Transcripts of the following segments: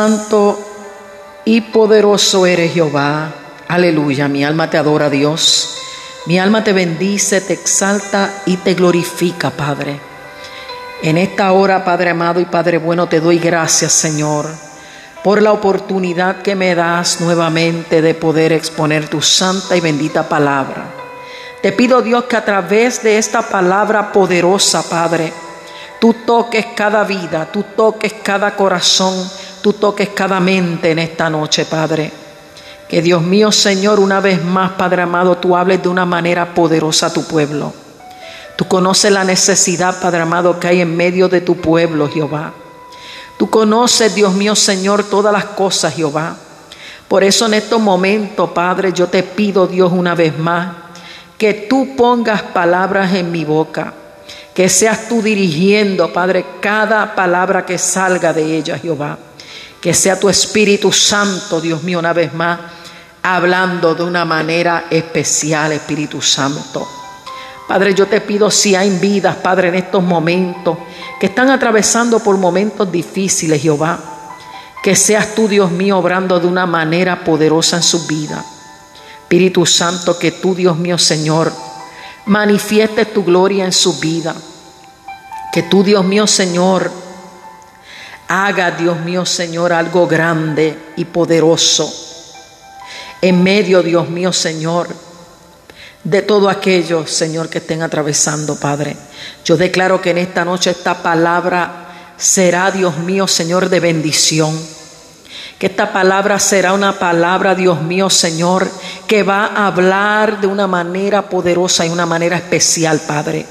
Santo y poderoso eres Jehová. Aleluya, mi alma te adora Dios. Mi alma te bendice, te exalta y te glorifica, Padre. En esta hora, Padre amado y Padre bueno, te doy gracias, Señor, por la oportunidad que me das nuevamente de poder exponer tu santa y bendita palabra. Te pido, Dios, que a través de esta palabra poderosa, Padre, tú toques cada vida, tú toques cada corazón, tú toques cada mente en esta noche, Padre. Que Dios mío, Señor, una vez más, Padre amado, tú hables de una manera poderosa a tu pueblo. Tú conoces la necesidad, Padre amado, que hay en medio de tu pueblo, Jehová. Tú conoces, Dios mío, Señor, todas las cosas, Jehová. Por eso en estos momentos, Padre, yo te pido, Dios, una vez más, que tú pongas palabras en mi boca, que seas tú dirigiendo, Padre, cada palabra que salga de ella, Jehová. Que sea tu Espíritu Santo, Dios mío, una vez más, hablando de una manera especial, Espíritu Santo. Padre, yo te pido si hay vidas, Padre, en estos momentos que están atravesando por momentos difíciles, Jehová, que seas tú, Dios mío, obrando de una manera poderosa en su vida. Espíritu Santo, que tú, Dios mío, Señor, manifiestes tu gloria en su vida. Que tú, Dios mío, Señor, haga, Dios mío, Señor, algo grande y poderoso en medio, Dios mío, Señor, de todo aquello, Señor, que estén atravesando, Padre. Yo declaro que en esta noche esta palabra será, Dios mío, Señor, de bendición. Que esta palabra será una palabra, Dios mío, Señor, que va a hablar de una manera poderosa y una manera especial, Padre,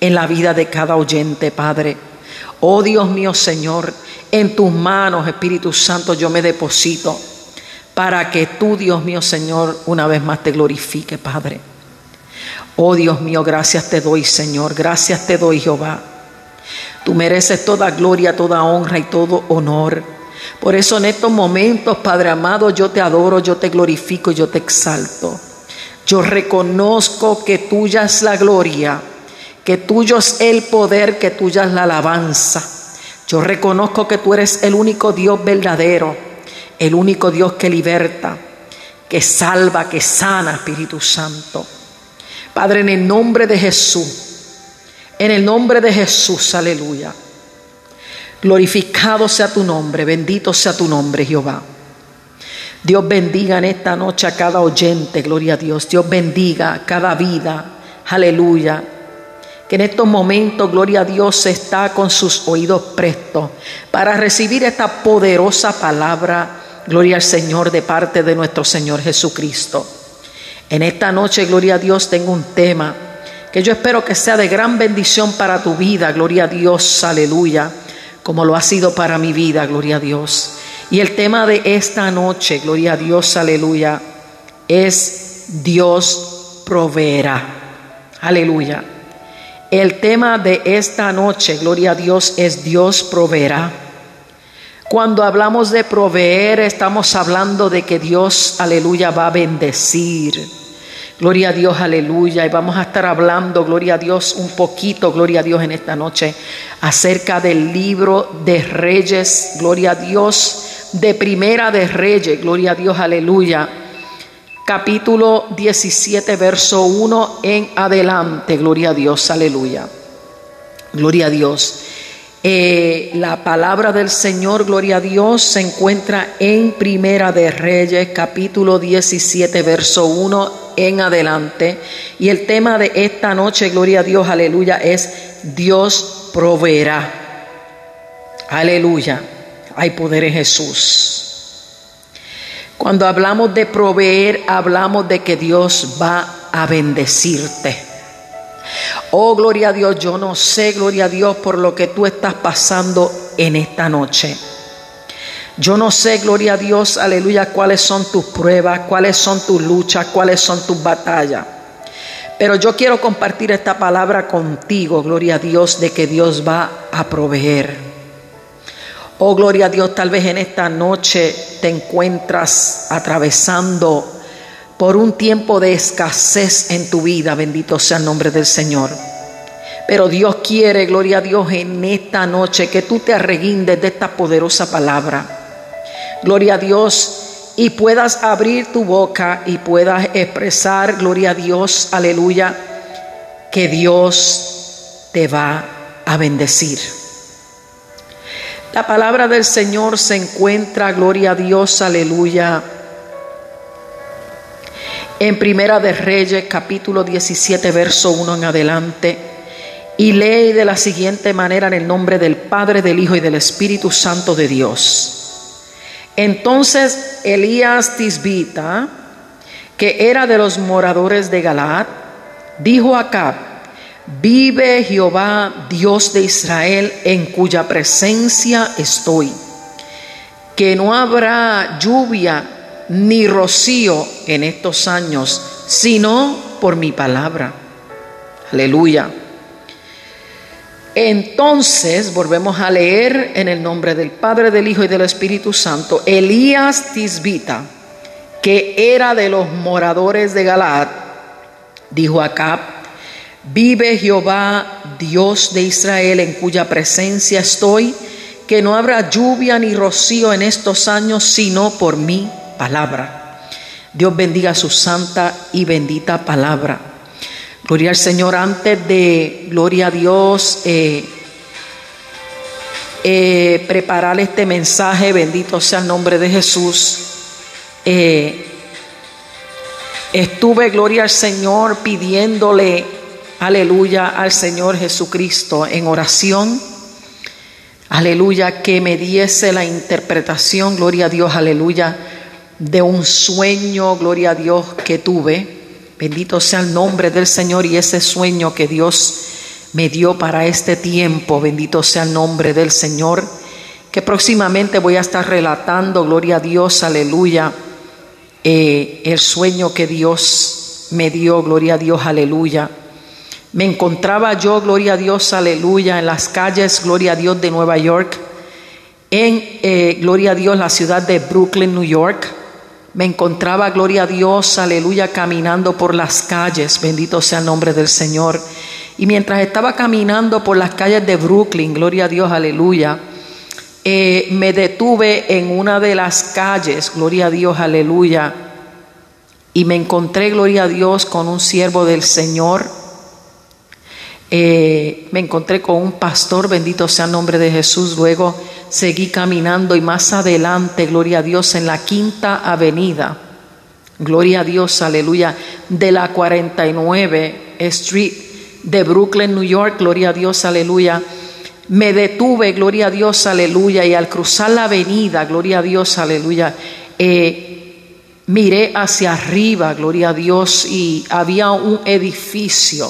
en la vida de cada oyente, Padre. Oh Dios mío, Señor, en tus manos, Espíritu Santo, yo me deposito para que tú, Dios mío, Señor, una vez más te glorifique, Padre. Oh Dios mío, gracias te doy, Señor, gracias te doy, Jehová. Tú mereces toda gloria, toda honra y todo honor. Por eso en estos momentos, Padre amado, yo te adoro, yo te glorifico, yo te exalto. Yo reconozco que tuya es la gloria, que tuyo es el poder, que tuya es la alabanza. Yo reconozco que tú eres el único Dios verdadero, el único Dios que liberta, que salva, que sana, Espíritu Santo. Padre, en el nombre de Jesús, en el nombre de Jesús, aleluya. Glorificado sea tu nombre, bendito sea tu nombre, Jehová. Dios bendiga en esta noche a cada oyente, gloria a Dios. Dios bendiga cada vida, aleluya. Que en estos momentos, gloria a Dios, está con sus oídos prestos para recibir esta poderosa palabra, gloria al Señor, de parte de nuestro Señor Jesucristo. En esta noche, gloria a Dios, tengo un tema que yo espero que sea de gran bendición para tu vida, gloria a Dios, aleluya, como lo ha sido para mi vida, gloria a Dios. Y el tema de esta noche, gloria a Dios, aleluya, es Dios proveerá. Aleluya. El tema de esta noche, gloria a Dios, es Dios proveerá. Cuando hablamos de proveer, estamos hablando de que Dios, aleluya, va a bendecir. Gloria a Dios, aleluya. Y vamos a estar hablando, gloria a Dios, un poquito, gloria a Dios, en esta noche, acerca del libro de Reyes, gloria a Dios, de Primera de Reyes, gloria a Dios, aleluya. Capítulo 17, verso 1 en adelante, gloria a Dios, aleluya. Gloria a Dios. Eh, la palabra del Señor, gloria a Dios, se encuentra en Primera de Reyes, capítulo 17, verso 1 en adelante. Y el tema de esta noche, gloria a Dios, aleluya, es Dios proveerá. Aleluya. Hay poder en Jesús. Cuando hablamos de proveer, hablamos de que Dios va a bendecirte. Oh, gloria a Dios, yo no sé, gloria a Dios, por lo que tú estás pasando en esta noche. Yo no sé, gloria a Dios, aleluya, cuáles son tus pruebas, cuáles son tus luchas, cuáles son tus batallas. Pero yo quiero compartir esta palabra contigo, gloria a Dios, de que Dios va a proveer. Oh, gloria a Dios, tal vez en esta noche te encuentras atravesando por un tiempo de escasez en tu vida, bendito sea el nombre del Señor. Pero Dios quiere, gloria a Dios, en esta noche que tú te arreguindes de esta poderosa palabra. gloria a Dios, y puedas abrir tu boca y puedas expresar, gloria a Dios, aleluya, que Dios te va a bendecir. La palabra del Señor se encuentra, gloria a Dios, aleluya, en Primera de Reyes, capítulo 17, verso 1 en adelante, y lee de la siguiente manera en el nombre del Padre, del Hijo y del Espíritu Santo de Dios. Entonces Elías Tisbita, que era de los moradores de Galat, dijo a Acab, vive Jehová, Dios de Israel, en cuya presencia estoy, que no habrá lluvia ni rocío en estos años, sino por mi palabra. Aleluya. Entonces, volvemos a leer en el nombre del Padre, del Hijo y del Espíritu Santo, Elías Tisbita, que era de los moradores de Galaad, dijo acá, vive Jehová, Dios de Israel, en cuya presencia estoy, que no habrá lluvia ni rocío en estos años, sino por mí palabra. Dios bendiga su santa y bendita palabra. Gloria al Señor. Antes de, gloria a Dios, eh, eh, preparar este mensaje, bendito sea el nombre de Jesús. Eh, estuve, gloria al Señor, pidiéndole, aleluya, al Señor Jesucristo en oración. Aleluya, que me diese la interpretación, gloria a Dios, aleluya de un sueño, gloria a Dios, que tuve. Bendito sea el nombre del Señor y ese sueño que Dios me dio para este tiempo. Bendito sea el nombre del Señor. Que próximamente voy a estar relatando, gloria a Dios, aleluya, eh, el sueño que Dios me dio, gloria a Dios, aleluya. Me encontraba yo, gloria a Dios, aleluya, en las calles, gloria a Dios, de Nueva York, en, eh, gloria a Dios, la ciudad de Brooklyn, New York. Me encontraba, gloria a Dios, aleluya, caminando por las calles, bendito sea el nombre del Señor. Y mientras estaba caminando por las calles de Brooklyn, gloria a Dios, aleluya, eh, me detuve en una de las calles, gloria a Dios, aleluya, y me encontré, gloria a Dios, con un siervo del Señor. Eh, me encontré con un pastor, bendito sea el nombre de Jesús, luego seguí caminando y más adelante, gloria a Dios, en la quinta avenida, gloria a Dios, aleluya, de la 49 Street de Brooklyn, New York, gloria a Dios, aleluya. Me detuve, gloria a Dios, aleluya, y al cruzar la avenida, gloria a Dios, aleluya, eh, miré hacia arriba, gloria a Dios, y había un edificio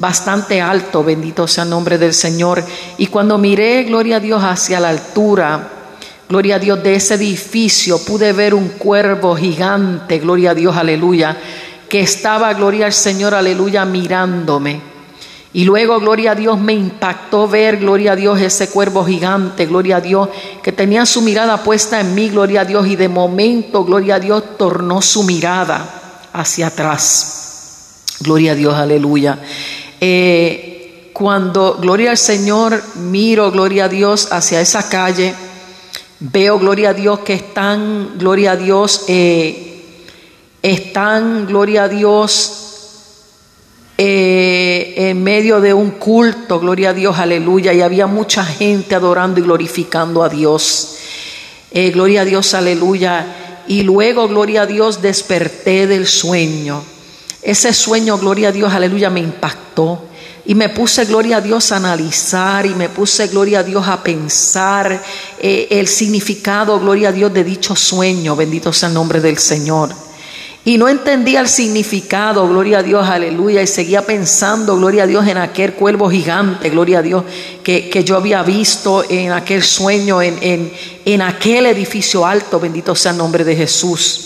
bastante alto, bendito sea el nombre del Señor. Y cuando miré, gloria a Dios, hacia la altura, gloria a Dios, de ese edificio, pude ver un cuervo gigante, gloria a Dios, aleluya, que estaba, gloria al Señor, aleluya, mirándome. Y luego, gloria a Dios, me impactó ver, gloria a Dios, ese cuervo gigante, gloria a Dios, que tenía su mirada puesta en mí, gloria a Dios, y de momento, gloria a Dios, tornó su mirada hacia atrás. Gloria a Dios, aleluya. Eh, cuando, gloria al Señor, miro, gloria a Dios, hacia esa calle, veo, gloria a Dios, que están, gloria a Dios, eh, están, gloria a Dios, eh, en medio de un culto, gloria a Dios, aleluya, y había mucha gente adorando y glorificando a Dios. gloria a Dios, aleluya. Y luego, gloria a Dios, desperté del sueño. Ese sueño, gloria a Dios, aleluya, me impactó. Y me puse, gloria a Dios, a analizar y me puse, gloria a Dios, a pensar eh, el significado, gloria a Dios, de dicho sueño. Bendito sea el nombre del Señor. Y no entendía el significado, gloria a Dios, aleluya. Y seguía pensando, gloria a Dios, en aquel cuervo gigante, gloria a Dios, que, que yo había visto en aquel sueño, en, en, en aquel edificio alto. Bendito sea el nombre de Jesús.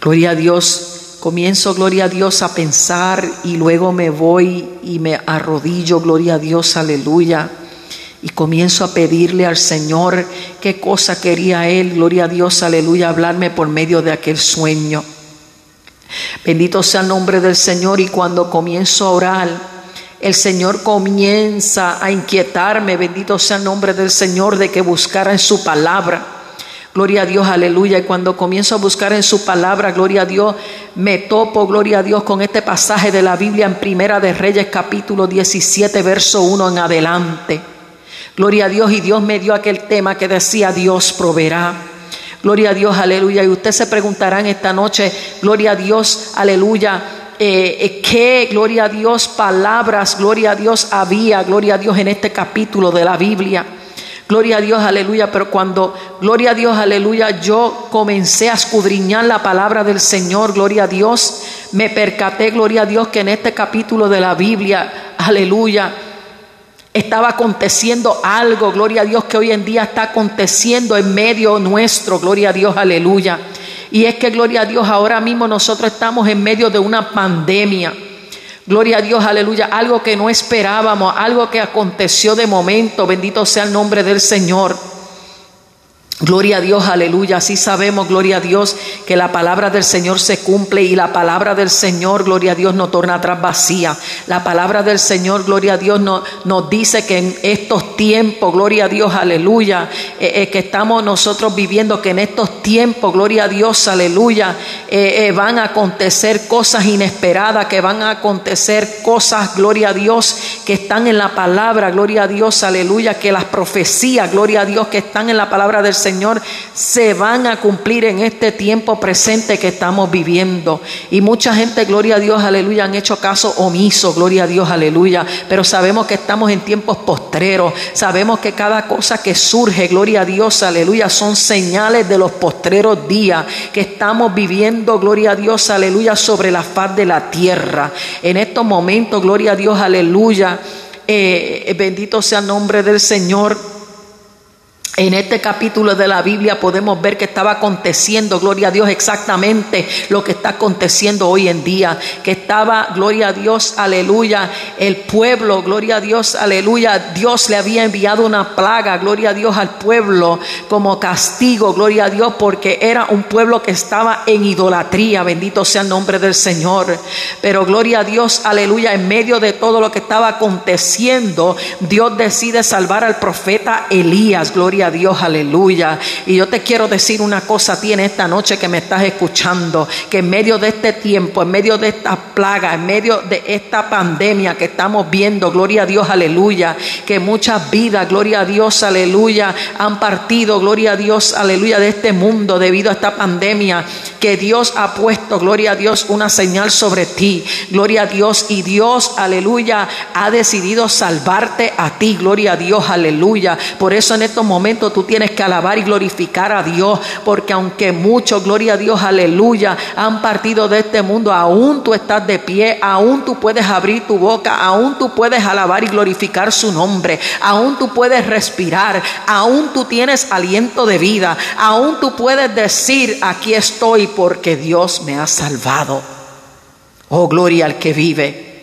Gloria a Dios. Comienzo, gloria a Dios, a pensar y luego me voy y me arrodillo, gloria a Dios, aleluya. Y comienzo a pedirle al Señor qué cosa quería Él, gloria a Dios, aleluya, hablarme por medio de aquel sueño. Bendito sea el nombre del Señor y cuando comienzo a orar, el Señor comienza a inquietarme, bendito sea el nombre del Señor, de que buscara en su palabra Gloria a Dios, aleluya. Y cuando comienzo a buscar en su palabra, gloria a Dios, me topo, gloria a Dios, con este pasaje de la Biblia en Primera de Reyes, capítulo 17, verso 1 en adelante. Gloria a Dios, y Dios me dio aquel tema que decía, Dios proveerá. Gloria a Dios, aleluya. Y usted se preguntará en esta noche, gloria a Dios, aleluya. Eh, eh, qué, gloria a Dios, palabras, gloria a Dios había, gloria a Dios en este capítulo de la Biblia. Gloria a Dios, aleluya. Pero cuando, gloria a Dios, aleluya, yo comencé a escudriñar la palabra del Señor, gloria a Dios, me percaté, gloria a Dios, que en este capítulo de la Biblia, aleluya, estaba aconteciendo algo, gloria a Dios, que hoy en día está aconteciendo en medio nuestro, gloria a Dios, aleluya. Y es que, gloria a Dios, ahora mismo nosotros estamos en medio de una pandemia. Gloria a Dios, aleluya. Algo que no esperábamos, algo que aconteció de momento. Bendito sea el nombre del Señor. Gloria a Dios, aleluya. Así sabemos, gloria a Dios, que la palabra del Señor se cumple y la palabra del Señor, gloria a Dios, no torna atrás vacía. La palabra del Señor, gloria a Dios, no, nos dice que en estos tiempos, gloria a Dios, aleluya, eh, eh, que estamos nosotros viviendo, que en estos tiempos, gloria a Dios, aleluya, eh, van a acontecer cosas inesperadas, que van a acontecer cosas, gloria a Dios, que están en la palabra, gloria a Dios, aleluya, que las profecías, gloria a Dios, que están en la palabra del Señor Señor se van a cumplir en este tiempo presente que estamos viviendo. Y mucha gente, gloria a Dios, aleluya, han hecho caso omiso, gloria a Dios, aleluya. Pero sabemos que estamos en tiempos postreros. Sabemos que cada cosa que surge, gloria a Dios, aleluya, son señales de los postreros días que estamos viviendo, gloria a Dios, aleluya, sobre la faz de la tierra. En estos momentos, gloria a Dios, aleluya. Eh, bendito sea el nombre del Señor. En este capítulo de la Biblia podemos ver que estaba aconteciendo, gloria a Dios, exactamente lo que está aconteciendo hoy en día. Que estaba, gloria a Dios, aleluya, el pueblo, gloria a Dios, aleluya. Dios le había enviado una plaga, gloria a Dios, al pueblo como castigo, gloria a Dios, porque era un pueblo que estaba en idolatría. Bendito sea el nombre del Señor. Pero gloria a Dios, aleluya, en medio de todo lo que estaba aconteciendo, Dios decide salvar al profeta Elías, gloria Dios, aleluya. Y yo te quiero decir una cosa a ti en esta noche que me estás escuchando, que en medio de este tiempo, en medio de esta plaga, en medio de esta pandemia que estamos viendo, gloria a Dios, aleluya, que muchas vidas, gloria a Dios, aleluya, han partido, gloria a Dios, aleluya, de este mundo debido a esta pandemia, que Dios ha puesto, gloria a Dios, una señal sobre ti, gloria a Dios, y Dios, aleluya, ha decidido salvarte a ti, gloria a Dios, aleluya. Por eso en estos momentos, tú tienes que alabar y glorificar a Dios, porque aunque muchos, gloria a Dios, aleluya, han partido de este mundo, aún tú estás de pie, aún tú puedes abrir tu boca, aún tú puedes alabar y glorificar su nombre, aún tú puedes respirar, aún tú tienes aliento de vida, aún tú puedes decir, aquí estoy porque Dios me ha salvado. Oh, gloria al que vive.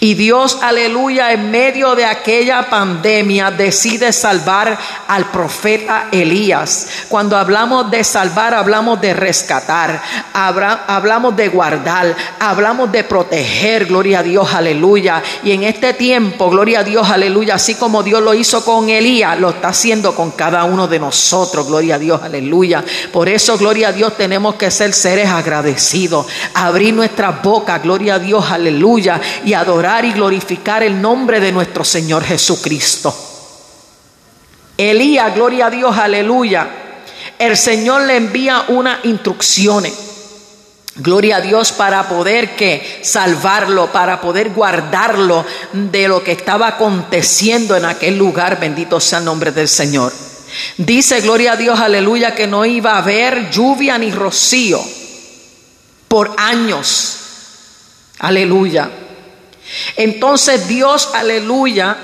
Y Dios, aleluya, en medio de aquella pandemia decide salvar al profeta Elías. Cuando hablamos de salvar, hablamos de rescatar, hablamos de guardar, hablamos de proteger, gloria a Dios, aleluya. Y en este tiempo, gloria a Dios, aleluya, así como Dios lo hizo con Elías, lo está haciendo con cada uno de nosotros, gloria a Dios, aleluya. Por eso, gloria a Dios, tenemos que ser seres agradecidos, abrir nuestras bocas, gloria a Dios, aleluya, y adorar y glorificar el nombre de nuestro Señor Jesucristo. Elías, gloria a Dios, aleluya. El Señor le envía unas instrucciones. Gloria a Dios para poder que salvarlo, para poder guardarlo de lo que estaba aconteciendo en aquel lugar. Bendito sea el nombre del Señor. Dice, gloria a Dios, aleluya, que no iba a haber lluvia ni rocío por años. Aleluya. Entonces Dios, aleluya,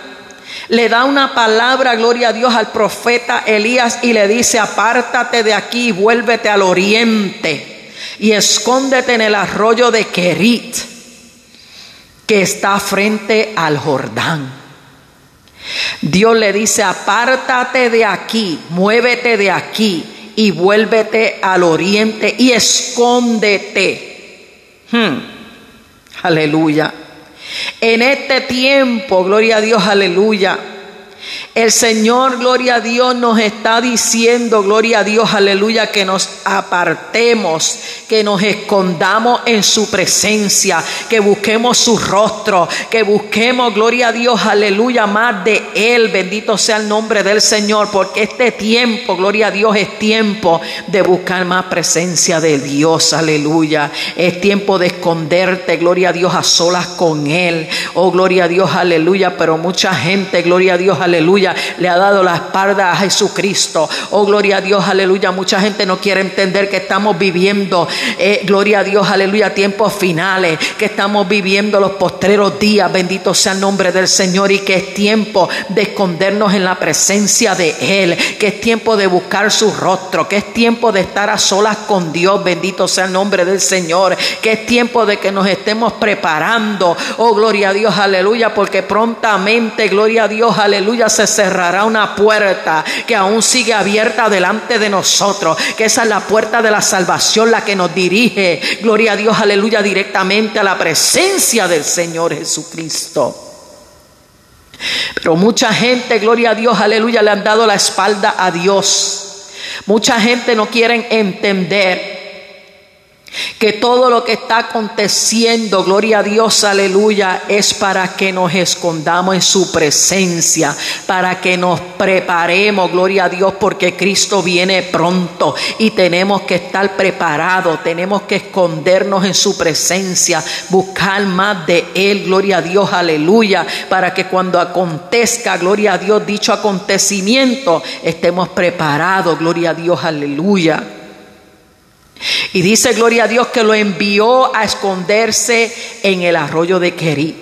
le da una palabra, gloria a Dios, al profeta Elías y le dice, apártate de aquí y vuélvete al oriente y escóndete en el arroyo de Kerit, que está frente al Jordán. Dios le dice, apártate de aquí, muévete de aquí y vuélvete al oriente y escóndete. Hmm. Aleluya. En este tiempo, gloria a Dios, aleluya. El Señor, gloria a Dios, nos está diciendo, gloria a Dios, aleluya, que nos apartemos, que nos escondamos en su presencia, que busquemos su rostro, que busquemos, gloria a Dios, aleluya, más de Él. Bendito sea el nombre del Señor, porque este tiempo, gloria a Dios, es tiempo de buscar más presencia de Dios, aleluya. Es tiempo de esconderte, gloria a Dios, a solas con Él. Oh, gloria a Dios, aleluya. Pero mucha gente, gloria a Dios, aleluya le ha dado la espalda a Jesucristo. Oh, gloria a Dios, aleluya. Mucha gente no quiere entender que estamos viviendo, eh, gloria a Dios, aleluya, tiempos finales, que estamos viviendo los postreros días. Bendito sea el nombre del Señor y que es tiempo de escondernos en la presencia de Él, que es tiempo de buscar su rostro, que es tiempo de estar a solas con Dios. Bendito sea el nombre del Señor, que es tiempo de que nos estemos preparando. Oh, gloria a Dios, aleluya, porque prontamente, gloria a Dios, aleluya, cerrará una puerta que aún sigue abierta delante de nosotros, que esa es la puerta de la salvación, la que nos dirige, gloria a Dios, aleluya, directamente a la presencia del Señor Jesucristo. Pero mucha gente, gloria a Dios, aleluya, le han dado la espalda a Dios. Mucha gente no quiere entender que todo lo que está aconteciendo, gloria a Dios, aleluya, es para que nos escondamos en su presencia, para que nos preparemos, gloria a Dios, porque Cristo viene pronto y tenemos que estar preparados, tenemos que escondernos en su presencia, buscar más de Él, gloria a Dios, aleluya, para que cuando acontezca, gloria a Dios, dicho acontecimiento, estemos preparados, gloria a Dios, aleluya. Y dice, gloria a Dios, que lo envió a esconderse en el arroyo de Kerit.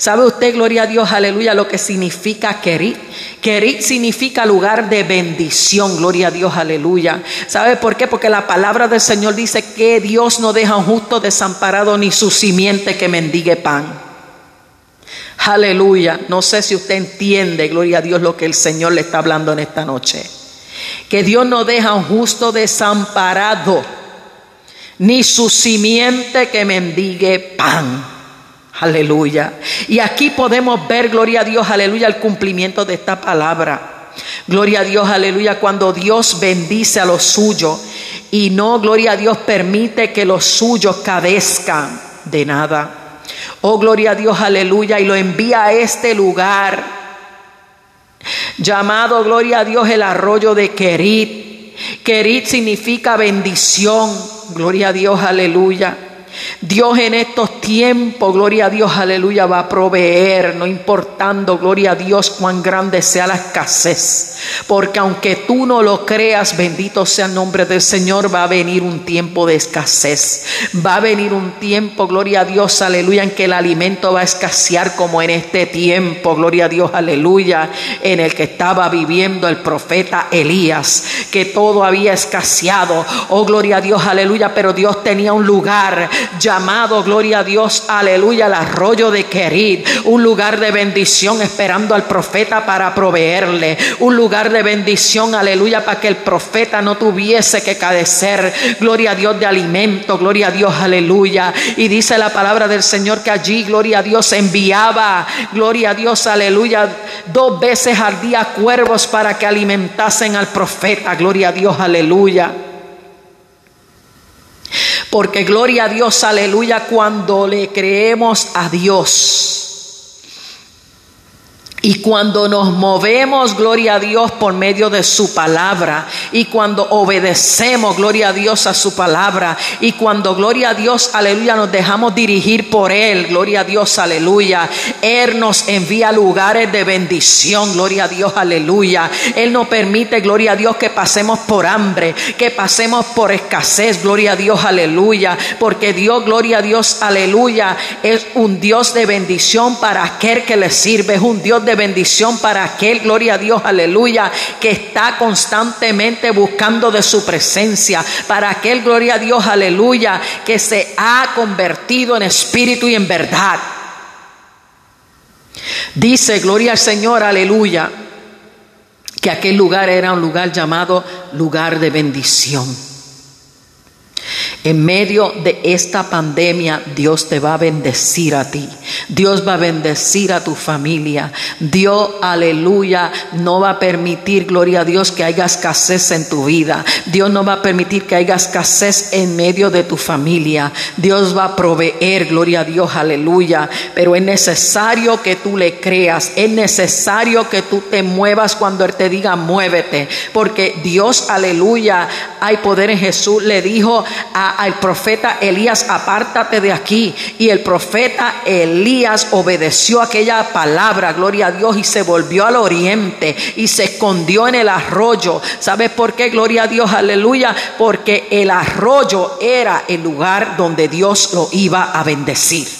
¿Sabe usted, gloria a Dios, aleluya, lo que significa Kerit? Kerit significa lugar de bendición, gloria a Dios, aleluya. ¿Sabe por qué? Porque la palabra del Señor dice que Dios no deja un justo desamparado ni su simiente que mendigue pan. Aleluya. No sé si usted entiende, gloria a Dios, lo que el Señor le está hablando en esta noche. Que Dios no deja un justo desamparado ni su simiente que mendigue pan. Aleluya. Y aquí podemos ver, gloria a Dios, aleluya, el cumplimiento de esta palabra. Gloria a Dios, aleluya, cuando Dios bendice a los suyos y no, gloria a Dios, permite que los suyos cadezcan de nada. Oh, gloria a Dios, aleluya, y lo envía a este lugar llamado, gloria a Dios, el arroyo de Kerit. Kerit significa bendición. Gloria a Dios, aleluya. Dios en estos tiempos, gloria a Dios, aleluya, va a proveer, no importando, gloria a Dios, cuán grande sea la escasez. Porque aunque tú no lo creas, bendito sea el nombre del Señor, va a venir un tiempo de escasez. Va a venir un tiempo, gloria a Dios, aleluya, en que el alimento va a escasear como en este tiempo, gloria a Dios, aleluya, en el que estaba viviendo el profeta Elías, que todo había escaseado. Oh, gloria a Dios, aleluya, pero Dios tenía un lugar llamado, gloria a Dios, aleluya, el arroyo de Querid, un lugar de bendición esperando al profeta para proveerle, un lugar de bendición, aleluya, para que el profeta no tuviese que cadecer, gloria a Dios de alimento, gloria a Dios, aleluya. Y dice la palabra del Señor que allí, gloria a Dios, enviaba, gloria a Dios, aleluya, dos veces al día cuervos para que alimentasen al profeta, gloria a Dios, aleluya. Porque gloria a Dios, aleluya, cuando le creemos a Dios. Y cuando nos movemos, gloria a Dios, por medio de su palabra, y cuando obedecemos, gloria a Dios, a su palabra, y cuando, gloria a Dios, aleluya, nos dejamos dirigir por Él, gloria a Dios, aleluya, Él nos envía lugares de bendición, gloria a Dios, aleluya. Él nos permite, gloria a Dios, que pasemos por hambre, que pasemos por escasez, gloria a Dios, aleluya, porque Dios, gloria a Dios, aleluya, es un Dios de bendición para aquel que le sirve, es un Dios de bendición para aquel, gloria a Dios, aleluya, que está constantemente buscando de su presencia, para aquel, gloria a Dios, aleluya, que se ha convertido en espíritu y en verdad. Dice, gloria al Señor, aleluya, que aquel lugar era un lugar llamado lugar de bendición. En medio de esta pandemia, Dios te va a bendecir a ti. Dios va a bendecir a tu familia. Dios, aleluya, no va a permitir, gloria a Dios, que haya escasez en tu vida. Dios no va a permitir que haya escasez en medio de tu familia. Dios va a proveer, gloria a Dios, aleluya. Pero es necesario que tú le creas. Es necesario que tú te muevas cuando Él te diga muévete. Porque Dios, aleluya, hay poder en Jesús. Le dijo a al profeta Elías, apártate de aquí. Y el profeta Elías obedeció aquella palabra, gloria a Dios, y se volvió al oriente y se escondió en el arroyo. ¿Sabes por qué? Gloria a Dios, aleluya. Porque el arroyo era el lugar donde Dios lo iba a bendecir.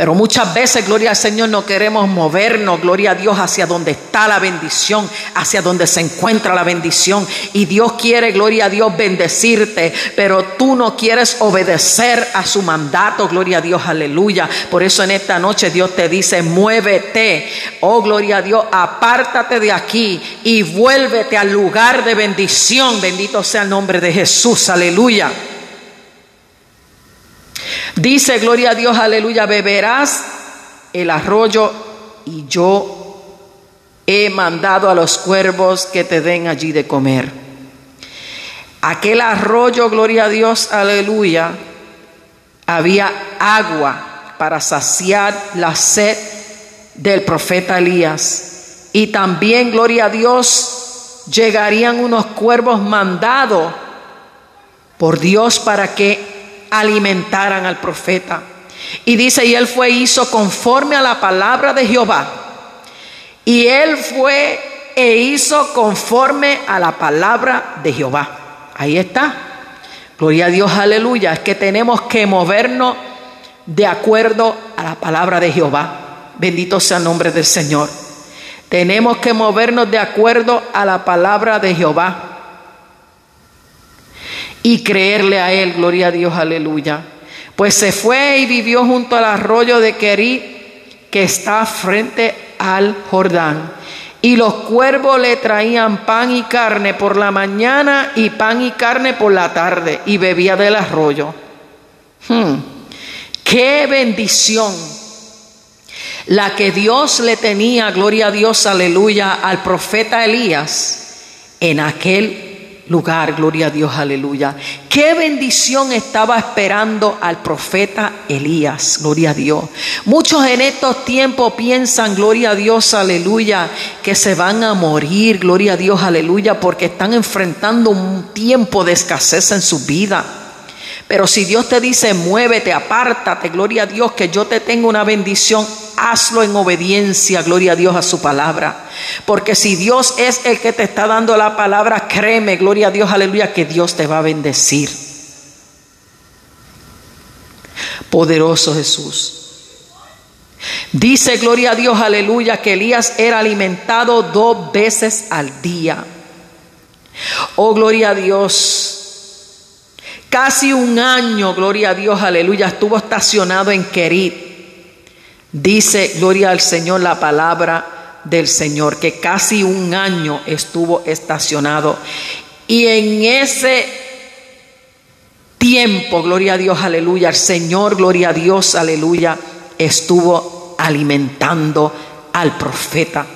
Pero muchas veces, gloria al Señor, no queremos movernos, gloria a Dios, hacia donde está la bendición, hacia donde se encuentra la bendición. Y Dios quiere, gloria a Dios, bendecirte, pero tú no quieres obedecer a su mandato, gloria a Dios, aleluya. Por eso en esta noche Dios te dice, muévete, oh gloria a Dios, apártate de aquí y vuélvete al lugar de bendición. Bendito sea el nombre de Jesús, aleluya. Dice, gloria a Dios, aleluya, beberás el arroyo y yo he mandado a los cuervos que te den allí de comer. Aquel arroyo, gloria a Dios, aleluya, había agua para saciar la sed del profeta Elías. Y también, gloria a Dios, llegarían unos cuervos mandados por Dios para que alimentaran al profeta. Y dice, y él fue hizo conforme a la palabra de Jehová. Y él fue e hizo conforme a la palabra de Jehová. Ahí está. Gloria a Dios, aleluya. Es que tenemos que movernos de acuerdo a la palabra de Jehová. Bendito sea el nombre del Señor. Tenemos que movernos de acuerdo a la palabra de Jehová y creerle a Él, gloria a Dios, aleluya. Pues se fue y vivió junto al arroyo de Kerit, que está frente al Jordán. Y los cuervos le traían pan y carne por la mañana y pan y carne por la tarde, y bebía del arroyo. Hmm. Qué bendición la que Dios le tenía, gloria a Dios, aleluya, al profeta Elías en aquel lugar, gloria a Dios, aleluya. Qué bendición estaba esperando al profeta Elías, gloria a Dios. Muchos en estos tiempos piensan, gloria a Dios, aleluya, que se van a morir, gloria a Dios, aleluya, porque están enfrentando un tiempo de escasez en su vida. Pero si Dios te dice, muévete, apártate, gloria a Dios, que yo te tengo una bendición, hazlo en obediencia, gloria a Dios, a su palabra. Porque si Dios es el que te está dando la palabra, créeme, gloria a Dios, aleluya, que Dios te va a bendecir. Poderoso Jesús. Dice, gloria a Dios, aleluya, que Elías era alimentado dos veces al día. Oh, gloria a Dios. Casi un año, gloria a Dios, aleluya, estuvo estacionado en Kerit. Dice, gloria al Señor, la palabra del Señor, que casi un año estuvo estacionado. Y en ese tiempo, gloria a Dios, aleluya, el Señor, gloria a Dios, aleluya, estuvo alimentando al profeta.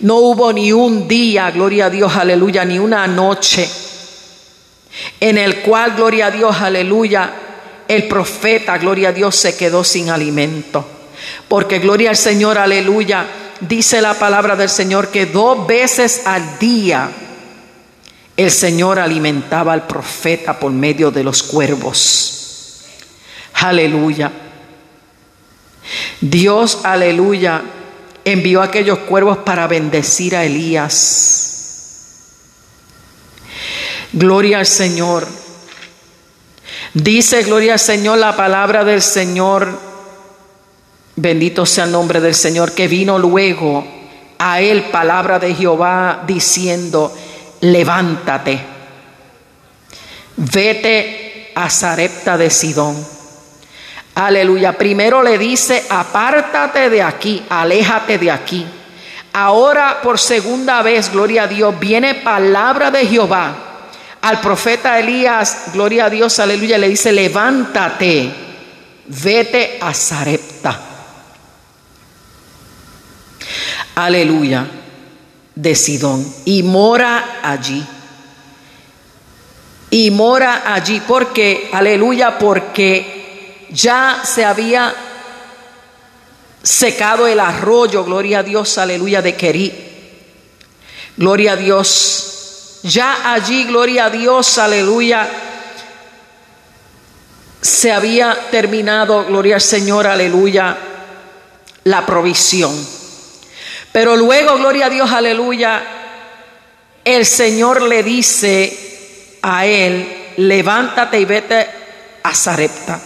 No hubo ni un día, gloria a Dios, aleluya, ni una noche en el cual, gloria a Dios, aleluya, el profeta, gloria a Dios, se quedó sin alimento. Porque, gloria al Señor, aleluya, dice la palabra del Señor que dos veces al día el Señor alimentaba al profeta por medio de los cuervos. Aleluya. Dios, aleluya, envió aquellos cuervos para bendecir a Elías. Gloria al Señor. Dice, gloria al Señor, la palabra del Señor. Bendito sea el nombre del Señor, que vino luego a él palabra de Jehová diciendo, levántate, vete a Zarepta de Sidón. Aleluya. Primero le dice, apártate de aquí, aléjate de aquí. Ahora por segunda vez, gloria a Dios, viene palabra de Jehová al profeta Elías, gloria a Dios, aleluya, le dice, levántate, vete a Sarepta. Aleluya, de Sidón, y mora allí. Y mora allí porque, aleluya, porque ya se había secado el arroyo, gloria a Dios, aleluya, de Querí. Gloria a Dios. Ya allí, gloria a Dios, aleluya, se había terminado, gloria al Señor, aleluya, la provisión. Pero luego, gloria a Dios, aleluya, el Señor le dice a él, levántate y vete a Sarepta.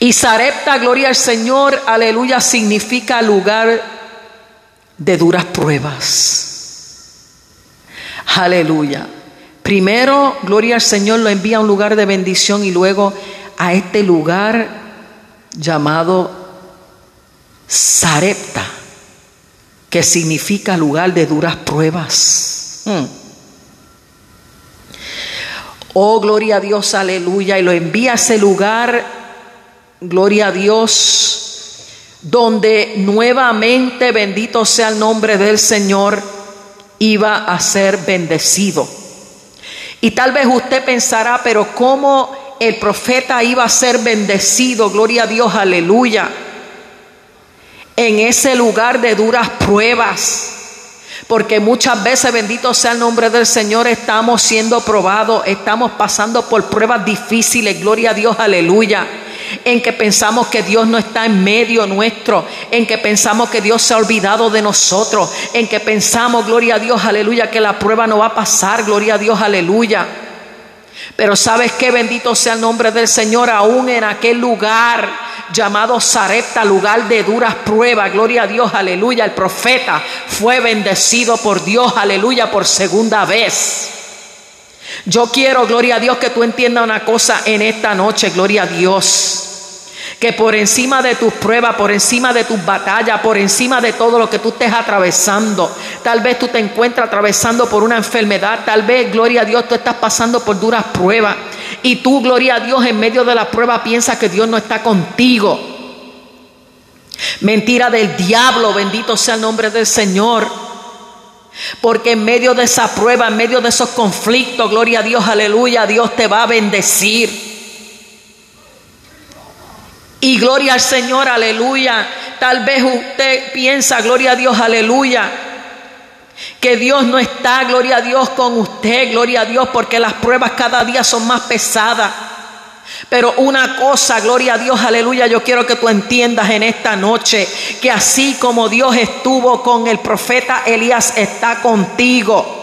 Y Sarepta, gloria al Señor, aleluya, significa lugar de duras pruebas. Aleluya. Primero, gloria al Señor, lo envía a un lugar de bendición y luego a este lugar llamado Sarepta, que significa lugar de duras pruebas. Hmm. Oh, gloria a Dios, aleluya. Y lo envía a ese lugar Gloria a Dios, donde nuevamente, bendito sea el nombre del Señor, iba a ser bendecido. Y tal vez usted pensará, pero ¿cómo el profeta iba a ser bendecido? Gloria a Dios, aleluya. En ese lugar de duras pruebas. Porque muchas veces, bendito sea el nombre del Señor, estamos siendo probados, estamos pasando por pruebas difíciles. Gloria a Dios, aleluya en que pensamos que Dios no está en medio nuestro, en que pensamos que Dios se ha olvidado de nosotros, en que pensamos, gloria a Dios, aleluya, que la prueba no va a pasar, gloria a Dios, aleluya. Pero sabes que bendito sea el nombre del Señor, aún en aquel lugar llamado Sarepta, lugar de duras pruebas, gloria a Dios, aleluya, el profeta fue bendecido por Dios, aleluya, por segunda vez. Yo quiero, gloria a Dios, que tú entiendas una cosa en esta noche, gloria a Dios. Que por encima de tus pruebas, por encima de tus batallas, por encima de todo lo que tú estés atravesando, tal vez tú te encuentras atravesando por una enfermedad, tal vez, gloria a Dios, tú estás pasando por duras pruebas. Y tú, gloria a Dios, en medio de la prueba piensas que Dios no está contigo. Mentira del diablo, bendito sea el nombre del Señor. Porque en medio de esa prueba, en medio de esos conflictos, gloria a Dios, aleluya, Dios te va a bendecir. Y gloria al Señor, aleluya. Tal vez usted piensa, gloria a Dios, aleluya. Que Dios no está, gloria a Dios, con usted, gloria a Dios, porque las pruebas cada día son más pesadas. Pero una cosa, gloria a Dios, aleluya, yo quiero que tú entiendas en esta noche que así como Dios estuvo con el profeta Elías, está contigo.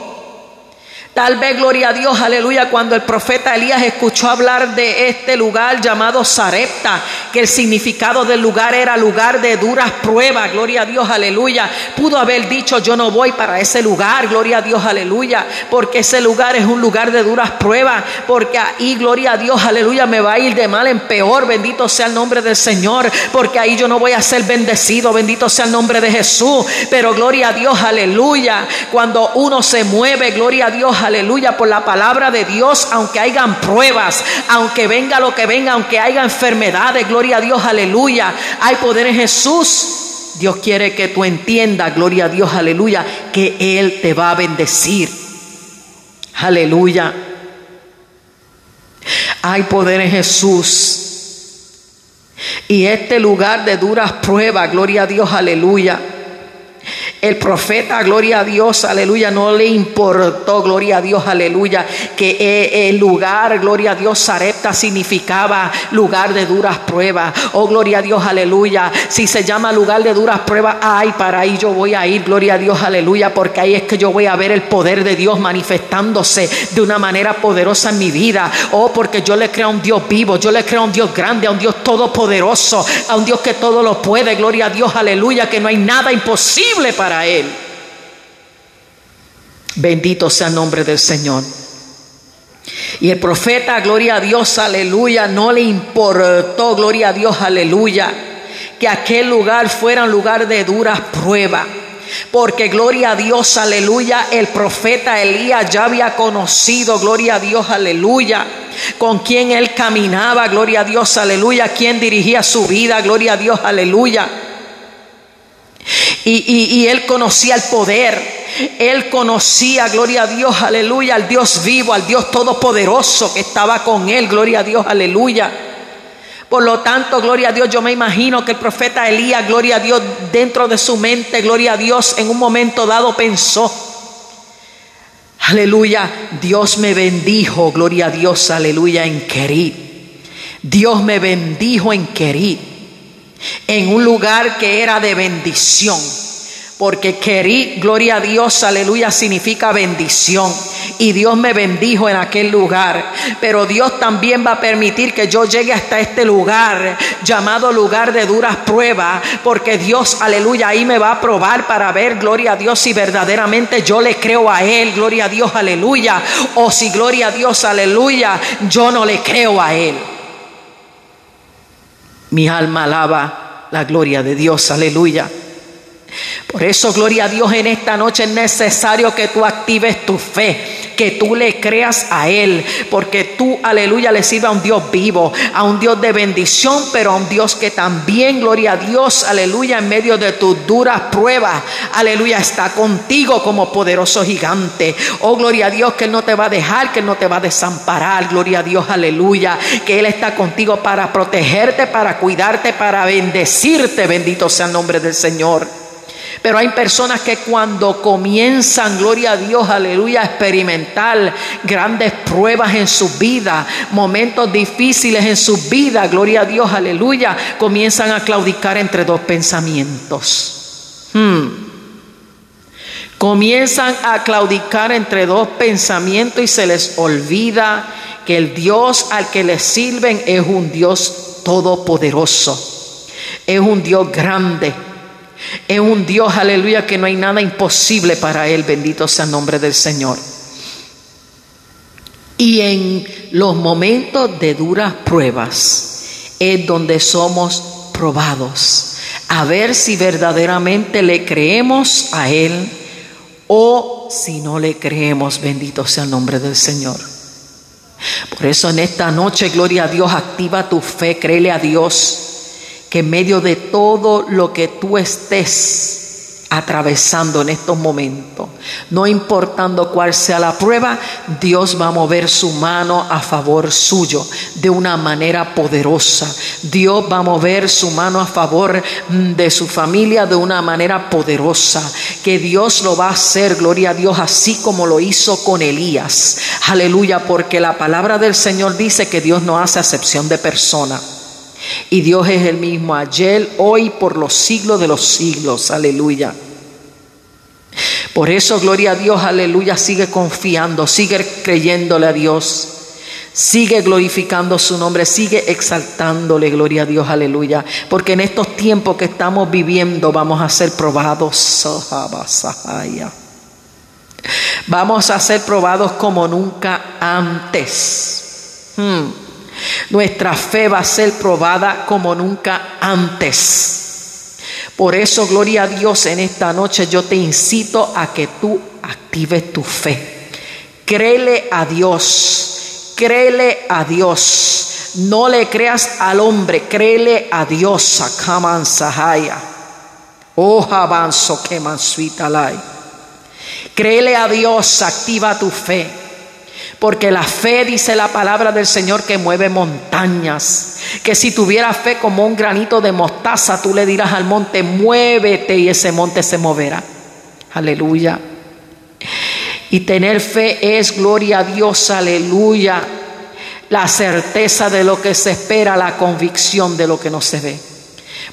Tal vez, gloria a Dios, aleluya, cuando el profeta Elías escuchó hablar de este lugar llamado Sarepta, que el significado del lugar era lugar de duras pruebas, gloria a Dios, aleluya, pudo haber dicho, yo no voy para ese lugar, gloria a Dios, aleluya, porque ese lugar es un lugar de duras pruebas, porque ahí, gloria a Dios, aleluya, me va a ir de mal en peor, bendito sea el nombre del Señor, porque ahí yo no voy a ser bendecido, bendito sea el nombre de Jesús, pero gloria a Dios, aleluya, cuando uno se mueve, gloria a Dios, aleluya, por la palabra de Dios, aunque hayan pruebas, aunque venga lo que venga, aunque haya enfermedades, gloria a Dios, aleluya, hay poder en Jesús. Dios quiere que tú entiendas, gloria a Dios, aleluya, que Él te va a bendecir. Aleluya. Hay poder en Jesús. Y este lugar de duras pruebas, gloria a Dios, aleluya el profeta, gloria a Dios, aleluya, no le importó, gloria a Dios, aleluya, que e, el lugar, gloria a Dios, Sarepta significaba lugar de duras pruebas. Oh, gloria a Dios, aleluya. Si se llama lugar de duras pruebas, ay, para ahí yo voy a ir, gloria a Dios, aleluya, porque ahí es que yo voy a ver el poder de Dios manifestándose de una manera poderosa en mi vida. Oh, porque yo le creo a un Dios vivo, yo le creo a un Dios grande, a un Dios todopoderoso, a un Dios que todo lo puede, gloria a Dios, aleluya, que no hay nada imposible para para él. Bendito sea el nombre del Señor. Y el profeta, gloria a Dios, aleluya, no le importó, gloria a Dios, aleluya, que aquel lugar fuera un lugar de duras pruebas. porque gloria a Dios, aleluya, el profeta Elías ya había conocido, gloria a Dios, aleluya, con quien él caminaba, gloria a Dios, aleluya, quien dirigía su vida, gloria a Dios, aleluya. Y, y, él conocía el poder, él conocía, gloria a Dios, aleluya, al Dios vivo, al Dios todopoderoso que estaba con él, gloria a Dios, aleluya. Por lo tanto, gloria a Dios, yo me imagino que el profeta Elías, gloria a Dios, dentro de su mente, gloria a Dios, en un momento dado pensó, aleluya, Dios me bendijo, gloria a Dios, aleluya, en Querid. Dios me bendijo en Querid, en un lugar que era de bendición porque querí, gloria a Dios, aleluya, significa bendición. Y Dios me bendijo en aquel lugar. Pero Dios también va a permitir que yo llegue hasta este lugar, llamado lugar de duras pruebas, porque Dios, aleluya, ahí me va a probar para ver, gloria a Dios, si verdaderamente yo le creo a Él, gloria a Dios, aleluya. O si, gloria a Dios, aleluya, yo no le creo a Él. Mi alma alaba la gloria de Dios, aleluya. Por eso, gloria a Dios, en esta noche es necesario que tú actives tu fe, que tú le creas a Él, porque tú, aleluya, le sirve a un Dios vivo, a un Dios de bendición, pero a un Dios que también, gloria a Dios, aleluya, en medio de tus duras pruebas, aleluya, está contigo como poderoso gigante. Oh, gloria a Dios, que Él no te va a dejar, que Él no te va a desamparar, gloria a Dios, aleluya, que Él está contigo para protegerte, para cuidarte, para bendecirte, bendito sea el nombre del Señor. Pero hay personas que cuando comienzan, gloria a Dios, aleluya, a experimentar grandes pruebas en su vida, momentos difíciles en su vida, gloria a Dios, aleluya, comienzan a claudicar entre dos pensamientos. Hmm. Comienzan a claudicar entre dos pensamientos y se les olvida que el Dios al que les sirven es un Dios todopoderoso, es un Dios grande es un Dios, aleluya, que no hay nada imposible para Él. Bendito sea el nombre del Señor. Y en los momentos de duras pruebas es donde somos probados. A ver si verdaderamente le creemos a Él o si no le creemos. Bendito sea el nombre del Señor. Por eso en esta noche, gloria a Dios, activa tu fe, créele a Dios que en medio de todo lo que tú estés atravesando en estos momentos, no importando cuál sea la prueba, Dios va a mover su mano a favor suyo de una manera poderosa. Dios va a mover su mano a favor mm, de su familia de una manera poderosa. Que Dios lo va a hacer, gloria a Dios, así como lo hizo con Elías. Aleluya, porque la palabra del Señor dice que Dios no hace acepción de persona. Y Dios es el mismo ayer, hoy, por los siglos de los siglos. Aleluya. Por eso, gloria a Dios, aleluya, sigue confiando, sigue creyéndole a Dios. Sigue glorificando su nombre, sigue exaltándole, gloria a Dios, aleluya. Porque en estos tiempos que estamos viviendo vamos a ser probados. Vamos a ser probados como nunca antes. Hmm. Nuestra fe va a ser probada como nunca antes. Por eso, gloria a Dios, en esta noche yo te incito a que tú actives tu fe. Créele a Dios, créele a Dios. No le creas al hombre, créele a Dios. Akaman Sahaya. Oh, avanzo que Créele a Dios, activa tu fe. Porque la fe, dice la palabra del Señor, que mueve montañas. Que si tuviera fe como un granito de mostaza, tú le dirás al monte, muévete y ese monte se moverá. Aleluya. Y tener fe es, gloria a Dios, aleluya. La certeza de lo que se espera, la convicción de lo que no se ve.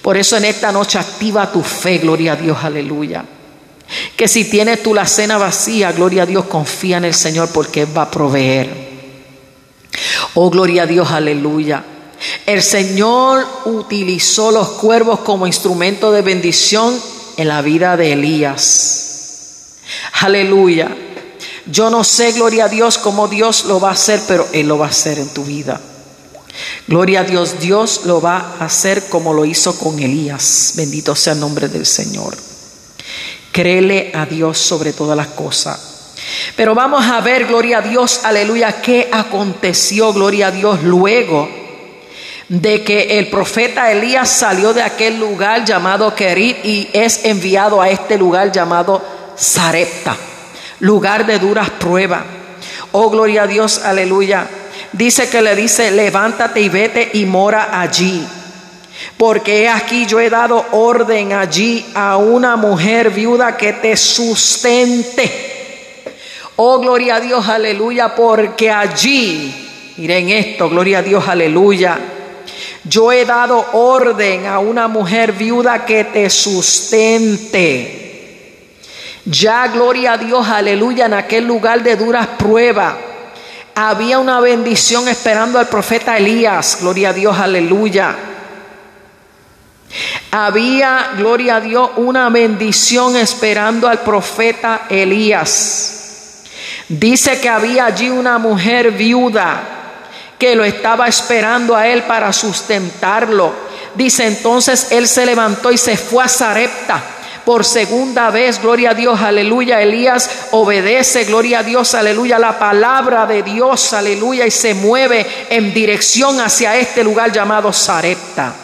Por eso en esta noche activa tu fe, gloria a Dios, aleluya. Que si tienes tú la cena vacía, gloria a Dios, confía en el Señor porque Él va a proveer. Oh, gloria a Dios, aleluya. El Señor utilizó los cuervos como instrumento de bendición en la vida de Elías. Aleluya. Yo no sé, gloria a Dios, cómo Dios lo va a hacer, pero Él lo va a hacer en tu vida. Gloria a Dios, Dios lo va a hacer como lo hizo con Elías. Bendito sea el nombre del Señor. Créele a Dios sobre todas las cosas. Pero vamos a ver, gloria a Dios, aleluya, qué aconteció, gloria a Dios, luego de que el profeta Elías salió de aquel lugar llamado Kerit y es enviado a este lugar llamado Sarepta, lugar de duras pruebas. Oh, gloria a Dios, aleluya. Dice que le dice, levántate y vete y mora allí. Porque aquí yo he dado orden allí a una mujer viuda que te sustente. Oh, gloria a Dios, aleluya, porque allí, miren esto, gloria a Dios, aleluya. Yo he dado orden a una mujer viuda que te sustente. Ya, gloria a Dios, aleluya, en aquel lugar de duras pruebas. Había una bendición esperando al profeta Elías, gloria a Dios, aleluya. Había, gloria a Dios, una bendición esperando al profeta Elías. Dice que había allí una mujer viuda que lo estaba esperando a él para sustentarlo. Dice entonces él se levantó y se fue a Zarepta por segunda vez, gloria a Dios, aleluya. Elías obedece, gloria a Dios, aleluya, la palabra de Dios, aleluya, y se mueve en dirección hacia este lugar llamado Sarepta.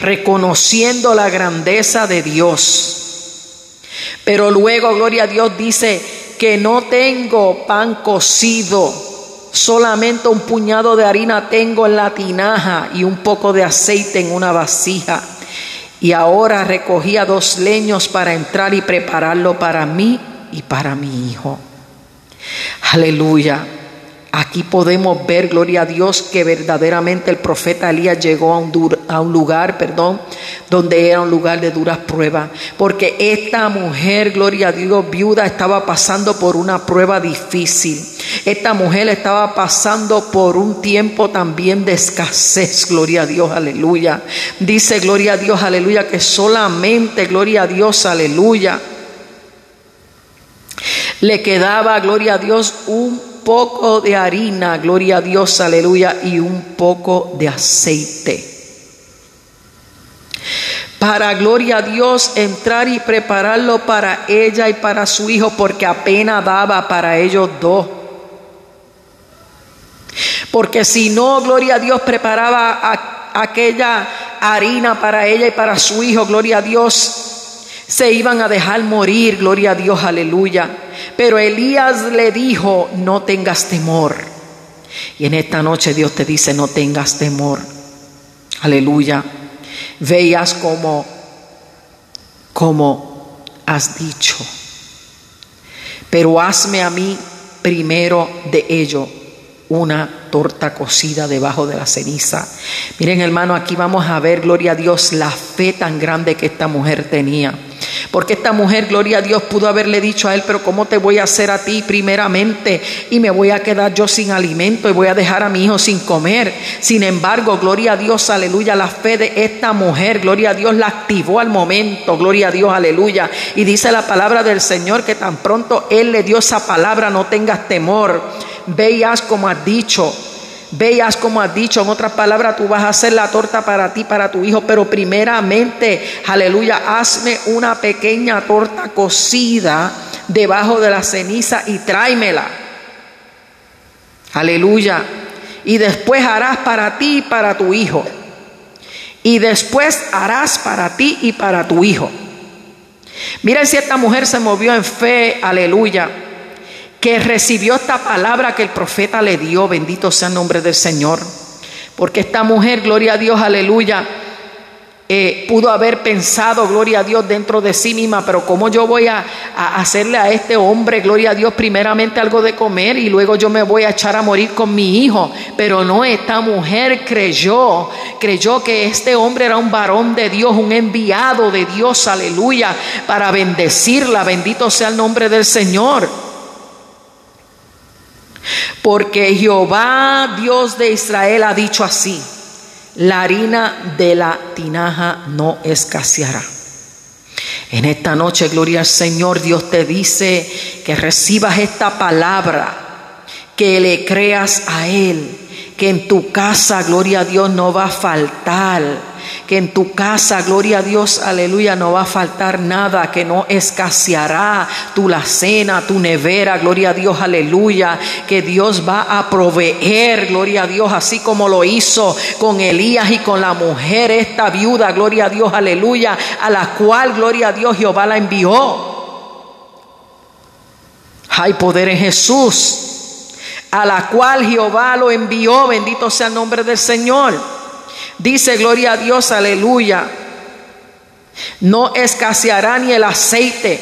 reconociendo la grandeza de Dios. Pero luego, gloria a Dios, dice que no tengo pan cocido, solamente un puñado de harina tengo en la tinaja y un poco de aceite en una vasija. Y ahora recogía dos leños para entrar y prepararlo para mí y para mi hijo. Aleluya. Aquí podemos ver, gloria a Dios, que verdaderamente el profeta Elías llegó a un, lugar, perdón, donde era un lugar de duras pruebas. Porque esta mujer, gloria a Dios, viuda, estaba pasando por una prueba difícil. Esta mujer estaba pasando por un tiempo también de escasez, gloria a Dios, aleluya. Dice, gloria a Dios, aleluya, que solamente, gloria a Dios, aleluya. Le quedaba, gloria a Dios, un poco de harina, gloria a Dios, aleluya, y un poco de aceite. Para, gloria a Dios, entrar y prepararlo para ella y para su hijo, porque apenas daba para ellos dos. Porque si no, gloria a Dios, preparaba aquella harina para ella y para su hijo, gloria a Dios, se iban a dejar morir, gloria a Dios, aleluya. Pero Elías le dijo, no tengas temor. Y en esta noche Dios te dice, no tengas temor. Aleluya. Veas como, como has dicho. Pero hazme a mí primero de ello una torta cocida debajo de la ceniza. Miren hermano, aquí vamos a ver, gloria a Dios, la fe tan grande que esta mujer tenía. Porque esta mujer, gloria a Dios, pudo haberle dicho a él, pero ¿cómo te voy a hacer a ti primeramente? Y me voy a quedar yo sin alimento y voy a dejar a mi hijo sin comer. Sin embargo, gloria a Dios, aleluya, la fe de esta mujer, gloria a Dios, la activó al momento, gloria a Dios, aleluya. Y dice la palabra del Señor que tan pronto Él le dio esa palabra, no tengas temor veas como has dicho. Veas como has dicho, en otras palabras, tú vas a hacer la torta para ti, para tu hijo, pero primeramente, aleluya, hazme una pequeña torta cocida debajo de la ceniza y tráemela. Aleluya. Y después harás para ti y para tu hijo. Y después harás para ti y para tu hijo. Miren si esta mujer se movió en fe, aleluya que recibió esta palabra que el profeta le dio, bendito sea el nombre del Señor. Porque esta mujer, gloria a Dios, aleluya, eh, pudo haber pensado, gloria a Dios, dentro de sí misma, pero ¿cómo yo voy a, hacerle a este hombre, gloria a Dios, primeramente algo de comer y luego yo me voy a echar a morir con mi hijo? Pero no, esta mujer creyó, creyó que este hombre era un varón de Dios, un enviado de Dios, aleluya, para bendecirla, bendito sea el nombre del Señor. Porque Jehová, Dios de Israel, ha dicho así la harina de la tinaja no escaseará. En esta noche, gloria al Señor, Dios te dice que recibas esta palabra, que le creas a Él, que en tu casa, gloria a Dios, no va a faltar que en tu casa, gloria a Dios, aleluya, no va a faltar nada, que no escaseará tu la cena, tu nevera, gloria a Dios, aleluya, que Dios va a proveer, gloria a Dios, así como lo hizo con Elías y con la mujer, esta viuda, gloria a Dios, aleluya, a la cual, gloria a Dios, Jehová la envió. Hay poder en Jesús, a la cual Jehová lo envió, bendito sea el nombre del Señor. Dice, gloria a Dios, aleluya. No escaseará ni el aceite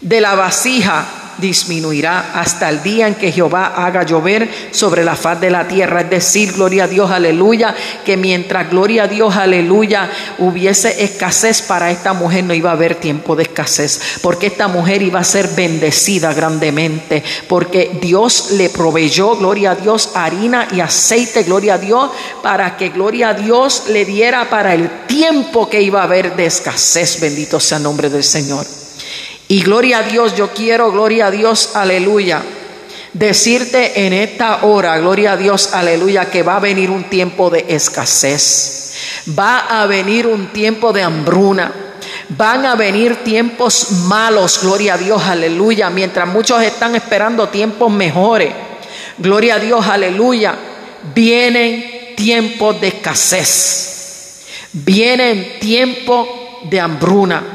de la vasija disminuirá hasta el día en que Jehová haga llover sobre la faz de la tierra. Es decir, gloria a Dios, aleluya, que mientras, gloria a Dios, aleluya, hubiese escasez para esta mujer, no iba a haber tiempo de escasez, porque esta mujer iba a ser bendecida grandemente, porque Dios le proveyó, gloria a Dios, harina y aceite, gloria a Dios, para que, gloria a Dios, le diera para el tiempo que iba a haber de escasez. Bendito sea el nombre del Señor. Y gloria a Dios, yo quiero, gloria a Dios, aleluya. Decirte en esta hora, gloria a Dios, aleluya, que va a venir un tiempo de escasez. Va a venir un tiempo de hambruna. Van a venir tiempos malos, gloria a Dios, aleluya. Mientras muchos están esperando tiempos mejores. Gloria a Dios, aleluya. Vienen tiempos de escasez. Vienen tiempos de hambruna.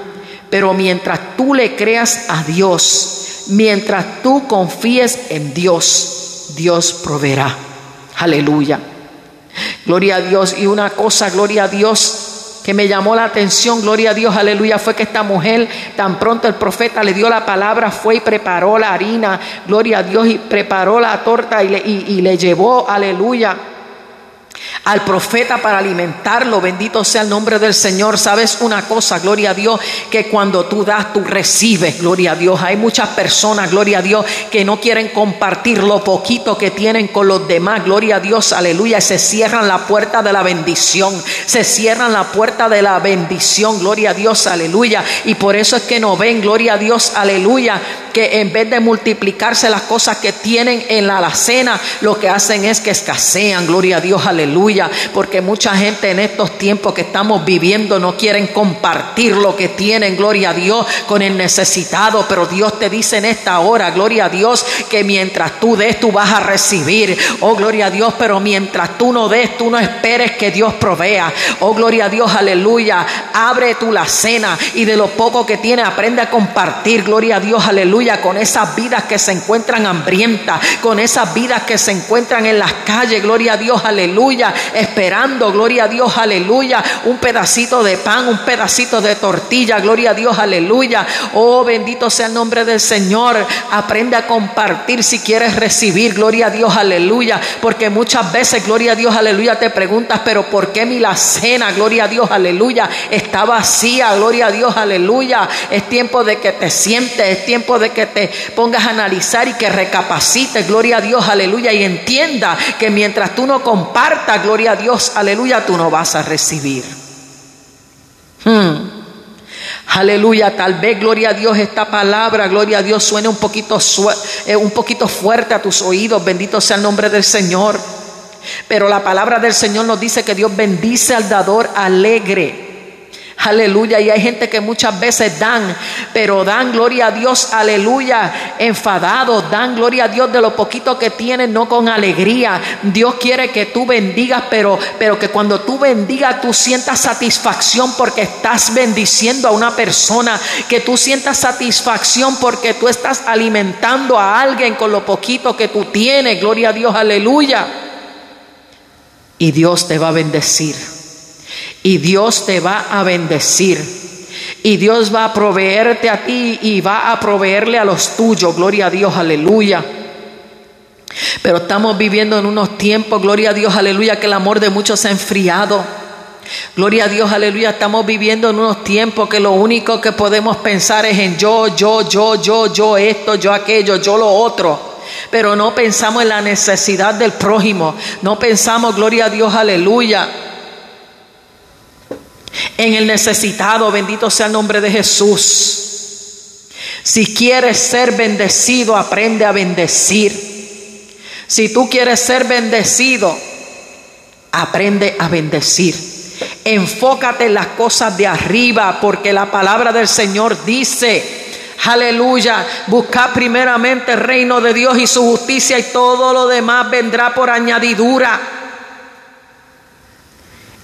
Pero mientras tú le creas a Dios, mientras tú confíes en Dios, Dios proveerá. Aleluya. Gloria a Dios. Y una cosa, gloria a Dios, que me llamó la atención, gloria a Dios, aleluya, fue que esta mujer, tan pronto el profeta le dio la palabra, fue y preparó la harina, gloria a Dios, y preparó la torta y le, y le llevó, aleluya al profeta para alimentarlo. Bendito sea el nombre del Señor. Sabes una cosa, gloria a Dios, que cuando tú das, tú recibes, gloria a Dios. Hay muchas personas, gloria a Dios, que no quieren compartir lo poquito que tienen con los demás. Gloria a Dios, aleluya. Se cierran la puerta de la bendición. Se cierran la puerta de la bendición. Gloria a Dios, aleluya. Y por eso es que no ven, gloria a Dios, aleluya, que en vez de multiplicarse las cosas que tienen en la alacena, lo que hacen es que escasean. Gloria a Dios, aleluya. Porque mucha gente en estos tiempos que estamos viviendo no quieren compartir lo que tienen, gloria a Dios, con el necesitado, pero Dios te dice en esta hora, gloria a Dios, que mientras tú des, tú vas a recibir, oh gloria a Dios, pero mientras tú no des, tú no esperes que Dios provea, oh gloria a Dios, aleluya, abre tú la cena y de lo poco que tiene aprende a compartir, gloria a Dios, aleluya, con esas vidas que se encuentran hambrientas, con esas vidas que se encuentran en las calles, gloria a Dios, aleluya, esperando, gloria a Dios, aleluya, un pedacito de pan, un pedacito de tortilla, gloria a Dios, aleluya. Oh, bendito sea el nombre del Señor. Aprende a compartir si quieres recibir, gloria a Dios, aleluya, porque muchas veces, gloria a Dios, aleluya, te preguntas, pero ¿por qué mi la cena, gloria a Dios, aleluya, está vacía, gloria a Dios, aleluya? Es tiempo de que te sientes, es tiempo de que te pongas a analizar y que recapacites, gloria a Dios, aleluya, y entienda que mientras tú no compartas, gloria a Dios, aleluya, tú no vas a recibir. Hmm. Aleluya, tal vez, gloria a Dios, esta palabra, gloria a Dios, suene un poquito, eh, un poquito fuerte a tus oídos, bendito sea el nombre del Señor. Pero la palabra del Señor nos dice que Dios bendice al dador alegre. Aleluya. Y hay gente que muchas veces dan, pero dan gloria a Dios, aleluya, enfadados, dan gloria a Dios de lo poquito que tienen, no con alegría. Dios quiere que tú bendigas, pero, pero que cuando tú bendigas tú sientas satisfacción porque estás bendiciendo a una persona, que tú sientas satisfacción porque tú estás alimentando a alguien con lo poquito que tú tienes. Gloria a Dios, aleluya. Y Dios te va a bendecir. Y Dios te va a bendecir. Y Dios va a proveerte a ti y va a proveerle a los tuyos. Gloria a Dios, aleluya. Pero estamos viviendo en unos tiempos, gloria a Dios, aleluya, que el amor de muchos se ha enfriado. Gloria a Dios, aleluya. Estamos viviendo en unos tiempos que lo único que podemos pensar es en yo, yo, yo, yo, yo, esto, yo, aquello, yo, lo otro. Pero no pensamos en la necesidad del prójimo. No pensamos, gloria a Dios, aleluya. En el necesitado, bendito sea el nombre de Jesús. Si quieres ser bendecido, aprende a bendecir. Si tú quieres ser bendecido, aprende a bendecir. Enfócate en las cosas de arriba, porque la palabra del Señor dice, aleluya, busca primeramente el reino de Dios y su justicia y todo lo demás vendrá por añadidura.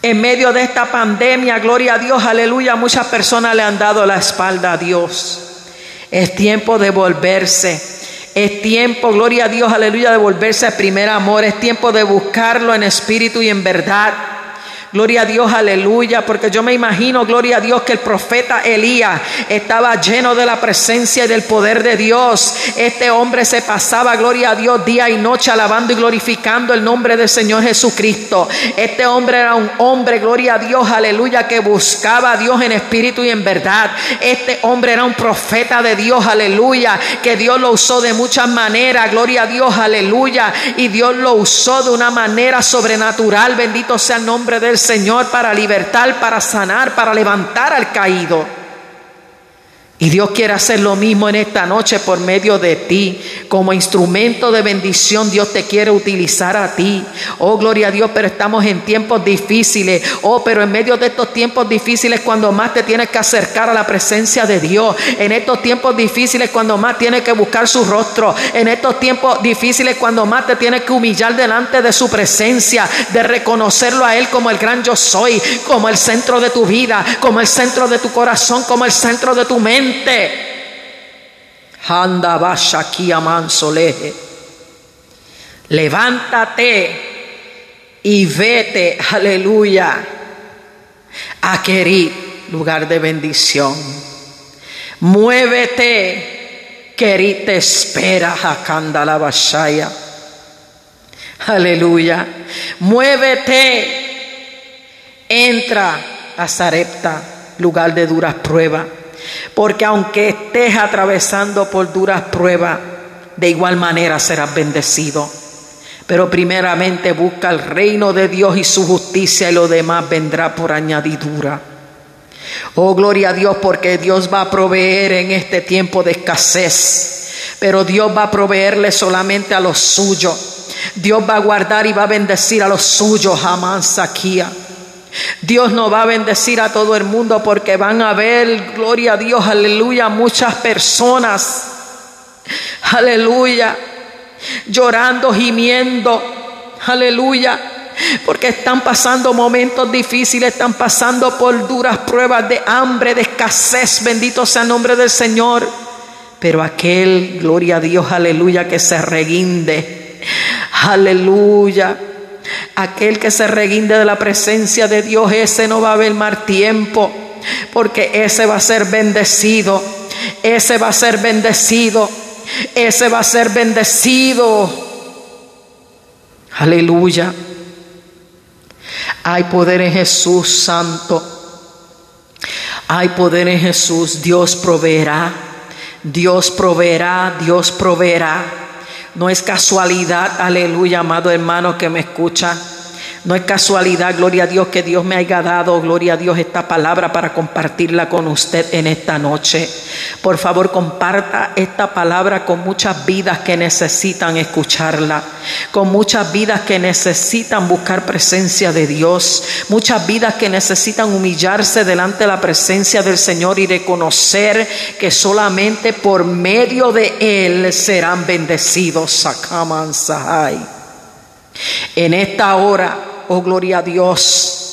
En medio de esta pandemia, gloria a Dios, aleluya, muchas personas le han dado la espalda a Dios. Es tiempo de volverse. Es tiempo, gloria a Dios, aleluya, de volverse a primer amor. Es tiempo de buscarlo en espíritu y en verdad. Gloria a Dios, aleluya, porque yo me imagino, gloria a Dios, que el profeta Elías estaba lleno de la presencia y del poder de Dios. Este hombre se pasaba, gloria a Dios, día y noche alabando y glorificando el nombre del Señor Jesucristo. Este hombre era un hombre, gloria a Dios, aleluya, que buscaba a Dios en espíritu y en verdad. Este hombre era un profeta de Dios, aleluya, que Dios lo usó de muchas maneras, gloria a Dios, aleluya, y Dios lo usó de una manera sobrenatural. Bendito sea el nombre del Señor para libertar, para sanar, para levantar al caído. Y Dios quiere hacer lo mismo en esta noche por medio de ti. Como instrumento de bendición Dios te quiere utilizar a ti. Oh, gloria a Dios, pero estamos en tiempos difíciles. Oh, pero en medio de estos tiempos difíciles cuando más te tienes que acercar a la presencia de Dios. En estos tiempos difíciles cuando más tienes que buscar su rostro. En estos tiempos difíciles cuando más te tienes que humillar delante de su presencia. De reconocerlo a Él como el gran yo soy. Como el centro de tu vida. Como el centro de tu corazón. Como el centro de tu mente. Mansoleje. Levántate y vete, aleluya, a querer lugar de bendición. Muévete, querid te espera, la Bashaya. Aleluya. Muévete, entra a Zarepta, lugar de duras pruebas. Porque aunque estés atravesando por duras pruebas, de igual manera serás bendecido. Pero primeramente busca el reino de Dios y su justicia y lo demás vendrá por añadidura. Oh, gloria a Dios porque Dios va a proveer en este tiempo de escasez. Pero Dios va a proveerle solamente a los suyos. Dios va a guardar y va a bendecir a los suyos. Jamás saquía. Dios no va a bendecir a todo el mundo porque van a ver, gloria a Dios, aleluya, muchas personas, aleluya, llorando, gimiendo, aleluya, porque están pasando momentos difíciles, están pasando por duras pruebas de hambre, de escasez, bendito sea el nombre del Señor. Pero aquel, gloria a Dios, aleluya, que se reguinde, aleluya Aquel que se reguinde de la presencia de Dios, ese no va a haber mal tiempo, porque ese va a ser bendecido, ese va a ser bendecido, ese va a ser bendecido. Aleluya. Hay poder en Jesús Santo. Hay poder en Jesús. Dios proveerá. Dios proveerá. Dios proveerá. No es casualidad, aleluya, amado hermano que me escucha. No es casualidad, gloria a Dios, que Dios me haya dado, gloria a Dios, esta palabra para compartirla con usted en esta noche. Por favor, comparta esta palabra con muchas vidas que necesitan escucharla, con muchas vidas que necesitan buscar presencia de Dios, muchas vidas que necesitan humillarse delante de la presencia del Señor y reconocer que solamente por medio de Él serán bendecidos. Sakaman Sahai. En esta hora oh gloria a Dios.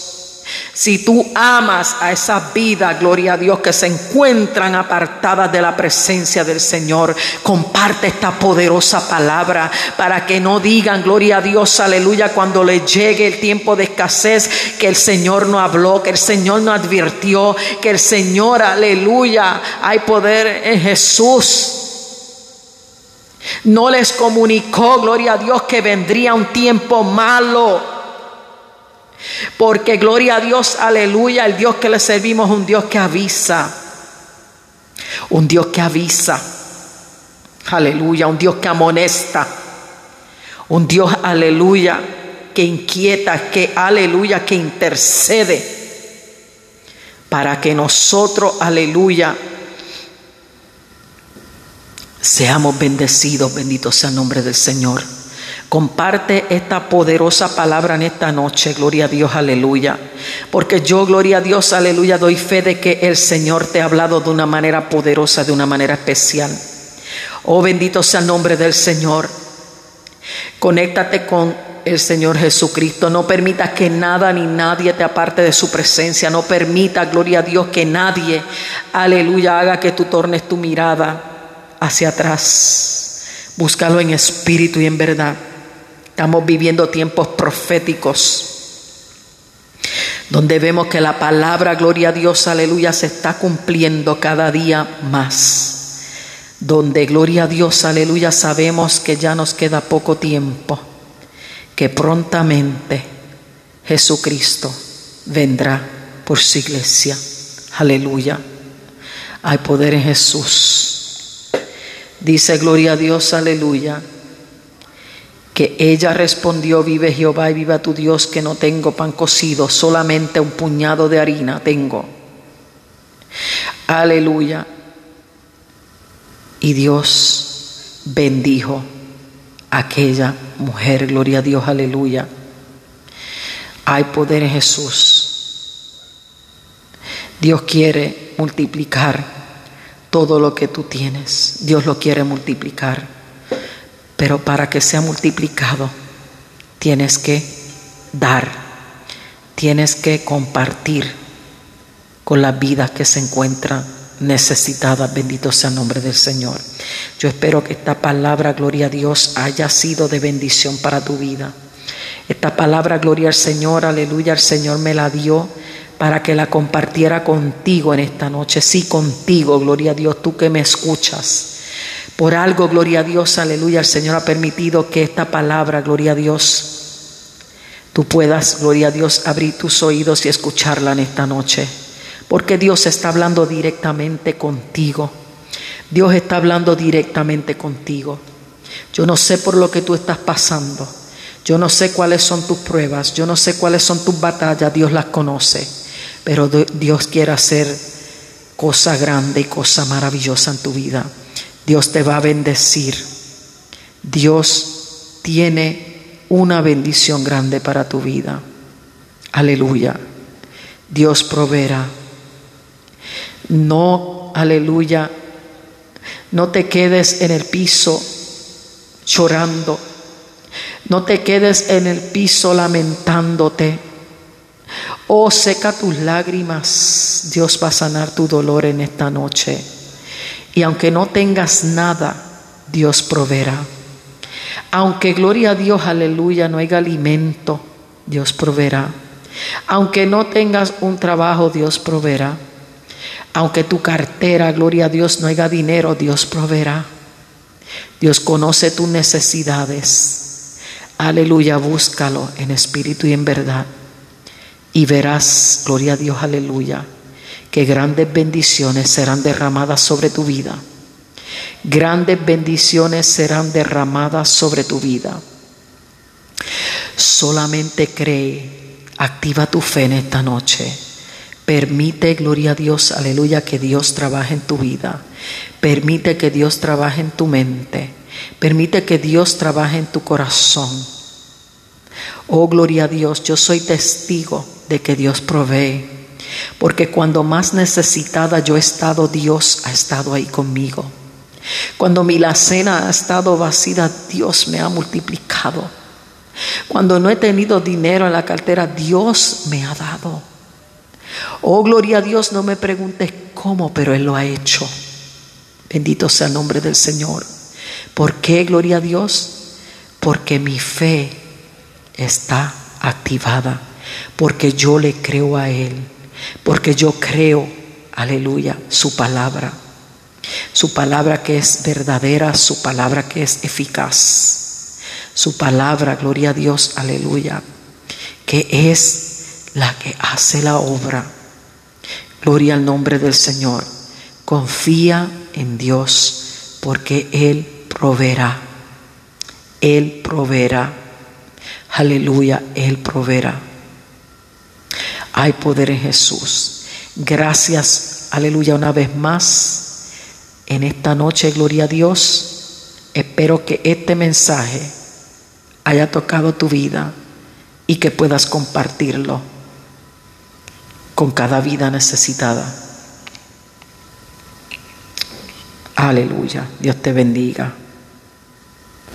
Si tú amas a esas vidas, gloria a Dios, que se encuentran apartadas de la presencia del Señor, comparte esta poderosa palabra para que no digan, gloria a Dios, aleluya, cuando le llegue el tiempo de escasez, que el Señor no habló, que el Señor no advirtió, que el Señor, aleluya, hay poder en Jesús. No les comunicó, gloria a Dios, que vendría un tiempo malo. Porque gloria a Dios, aleluya, el Dios que le servimos es un Dios que avisa. Un Dios que avisa. Aleluya, un Dios que amonesta. Un Dios, aleluya, que inquieta, que aleluya, que intercede. Para que nosotros, aleluya, seamos bendecidos. Bendito sea el nombre del Señor. Comparte esta poderosa palabra en esta noche, gloria a Dios, aleluya. Porque yo, gloria a Dios, aleluya, doy fe de que el Señor te ha hablado de una manera poderosa, de una manera especial. Oh, bendito sea el nombre del Señor. Conéctate con el Señor Jesucristo. No permita que nada ni nadie te aparte de su presencia. No permita, gloria a Dios, que nadie, aleluya, haga que tú tornes tu mirada hacia atrás. Búscalo en espíritu y en verdad. Estamos viviendo tiempos proféticos donde vemos que la palabra, gloria a Dios, aleluya, se está cumpliendo cada día más. Donde, gloria a Dios, aleluya, sabemos que ya nos queda poco tiempo, que prontamente Jesucristo vendrá por su iglesia. Aleluya. Hay poder en Jesús. Dice, gloria a Dios, aleluya que ella respondió, vive Jehová y viva tu Dios, que no tengo pan cocido, solamente un puñado de harina tengo. Aleluya. Y Dios bendijo a aquella mujer, gloria a Dios, aleluya. Hay poder en Jesús. Dios quiere multiplicar todo lo que tú tienes. Dios lo quiere multiplicar. Pero para que sea multiplicado, tienes que dar, tienes que compartir con las vidas que se encuentran necesitadas. Bendito sea el nombre del Señor. Yo espero que esta palabra, gloria a Dios, haya sido de bendición para tu vida. Esta palabra, gloria al Señor, aleluya, el Señor me la dio para que la compartiera contigo en esta noche. Sí, contigo, gloria a Dios, tú que me escuchas. Por algo, gloria a Dios, aleluya, el Señor ha permitido que esta palabra, gloria a Dios, tú puedas, gloria a Dios, abrir tus oídos y escucharla en esta noche. Porque Dios está hablando directamente contigo. Dios está hablando directamente contigo. Yo no sé por lo que tú estás pasando. Yo no sé cuáles son tus pruebas. Yo no sé cuáles son tus batallas. Dios las conoce. Pero Dios quiere hacer cosa grande y cosa maravillosa en tu vida. Dios te va a bendecir. Dios tiene una bendición grande para tu vida. Aleluya. Dios proveerá. No, aleluya. No te quedes en el piso llorando. No te quedes en el piso lamentándote. Oh, seca tus lágrimas. Dios va a sanar tu dolor en esta noche. Y aunque no tengas nada, Dios proveerá. Aunque gloria a Dios, aleluya, no haya alimento, Dios proveerá. Aunque no tengas un trabajo, Dios proveerá. Aunque tu cartera, gloria a Dios, no haya dinero, Dios proveerá. Dios conoce tus necesidades. Aleluya, búscalo en espíritu y en verdad. Y verás, gloria a Dios, aleluya que grandes bendiciones serán derramadas sobre tu vida. Grandes bendiciones serán derramadas sobre tu vida. Solamente cree, activa tu fe en esta noche. Permite, gloria a Dios, aleluya, que Dios trabaje en tu vida. Permite que Dios trabaje en tu mente. Permite que Dios trabaje en tu corazón. Oh, gloria a Dios, yo soy testigo de que Dios provee porque cuando más necesitada yo he estado, Dios ha estado ahí conmigo. Cuando mi cena ha estado vacía, Dios me ha multiplicado. Cuando no he tenido dinero en la cartera, Dios me ha dado. Oh, gloria a Dios, no me preguntes cómo, pero Él lo ha hecho. Bendito sea el nombre del Señor. ¿Por qué, gloria a Dios? Porque mi fe está activada, porque yo le creo a Él, porque yo creo, aleluya, su palabra. Su palabra que es verdadera, su palabra que es eficaz. Su palabra, gloria a Dios, aleluya, que es la que hace la obra. Gloria al nombre del Señor. Confía en Dios porque Él proveerá. Él proveerá. Aleluya, Él proveerá. Hay poder en Jesús. Gracias, aleluya, una vez más en esta noche, gloria a Dios, espero que este mensaje haya tocado tu vida y que puedas compartirlo con cada vida necesitada. Aleluya. Dios te bendiga.